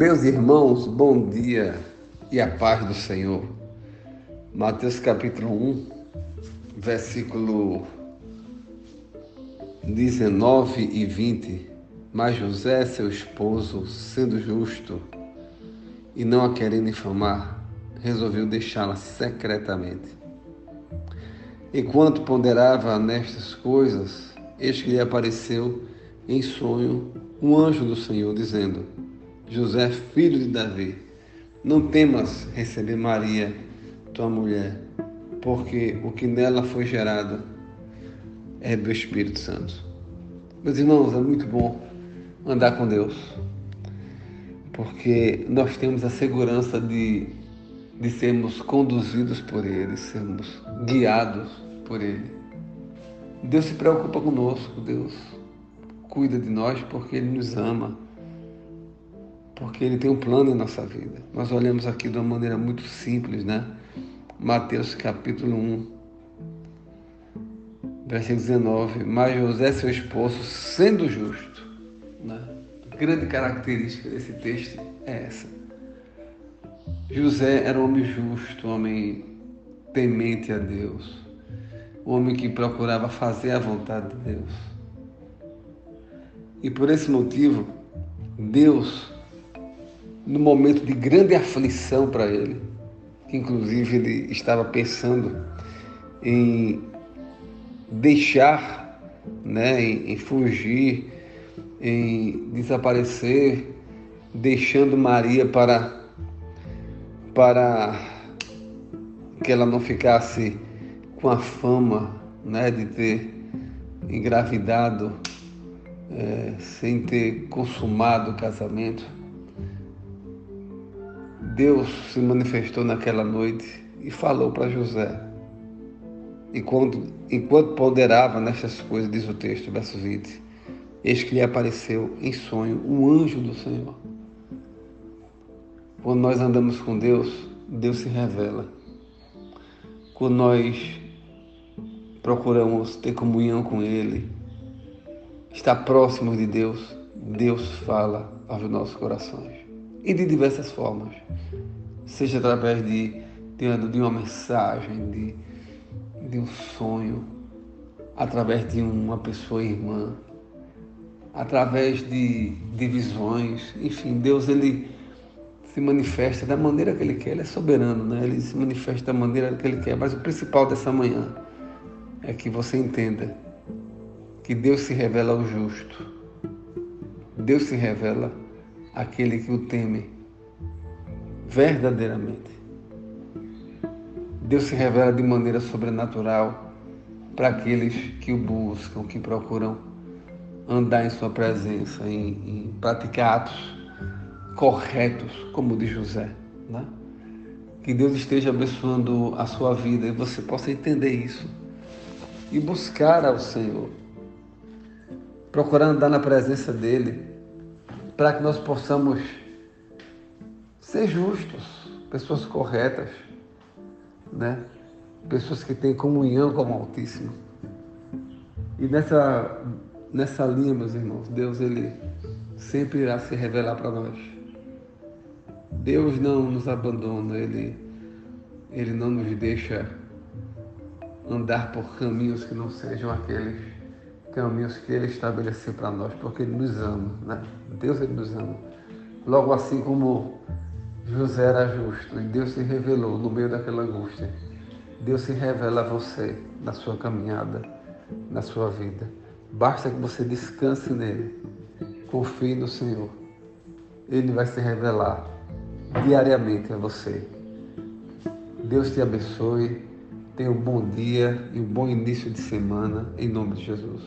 Meus irmãos, bom dia e a paz do Senhor. Mateus capítulo 1, versículo 19 e 20. Mas José, seu esposo, sendo justo e não a querendo infamar, resolveu deixá-la secretamente. Enquanto ponderava nestas coisas, eis que lhe apareceu em sonho um anjo do Senhor, dizendo: José, filho de Davi, não temas receber Maria, tua mulher, porque o que nela foi gerado é do Espírito Santo. Meus irmãos, é muito bom andar com Deus, porque nós temos a segurança de, de sermos conduzidos por Ele, sermos guiados por Ele. Deus se preocupa conosco, Deus cuida de nós porque Ele nos ama, porque Ele tem um plano em nossa vida. Nós olhamos aqui de uma maneira muito simples, né? Mateus capítulo 1, versículo 19. Mas José, seu esposo, sendo justo, né? Grande característica desse texto é essa. José era um homem justo, um homem temente a Deus, um homem que procurava fazer a vontade de Deus. E por esse motivo, Deus, no momento de grande aflição para ele, que inclusive ele estava pensando em deixar, né, em, em fugir, em desaparecer, deixando Maria para para que ela não ficasse com a fama, né, de ter engravidado é, sem ter consumado o casamento. Deus se manifestou naquela noite e falou para José. Enquanto, enquanto ponderava nestas coisas, diz o texto, verso 20, eis que lhe apareceu em sonho um anjo do Senhor. Quando nós andamos com Deus, Deus se revela. Quando nós procuramos ter comunhão com Ele, estar próximos de Deus, Deus fala aos nossos corações. E de diversas formas. Seja através de, de, de uma mensagem, de, de um sonho, através de uma pessoa irmã, através de, de visões. Enfim, Deus ele se manifesta da maneira que Ele quer. Ele é soberano, né? Ele se manifesta da maneira que Ele quer. Mas o principal dessa manhã é que você entenda que Deus se revela ao justo. Deus se revela àquele que o teme verdadeiramente. Deus se revela de maneira sobrenatural para aqueles que o buscam, que procuram andar em sua presença, em, em praticar atos corretos, como de José. Né? Que Deus esteja abençoando a sua vida e você possa entender isso e buscar ao Senhor procurar andar na presença dele, para que nós possamos ser justos, pessoas corretas, né? Pessoas que têm comunhão com o Altíssimo. E nessa nessa linha, meus irmãos, Deus ele sempre irá se revelar para nós. Deus não nos abandona, ele ele não nos deixa andar por caminhos que não sejam aqueles caminhos que Ele estabeleceu para nós, porque Ele nos ama, né? Deus Ele nos ama. Logo assim como José era justo e Deus se revelou no meio daquela angústia, Deus se revela a você na sua caminhada, na sua vida. Basta que você descanse nele, confie no Senhor. Ele vai se revelar diariamente a você. Deus te abençoe. Tenha um bom dia e um bom início de semana, em nome de Jesus.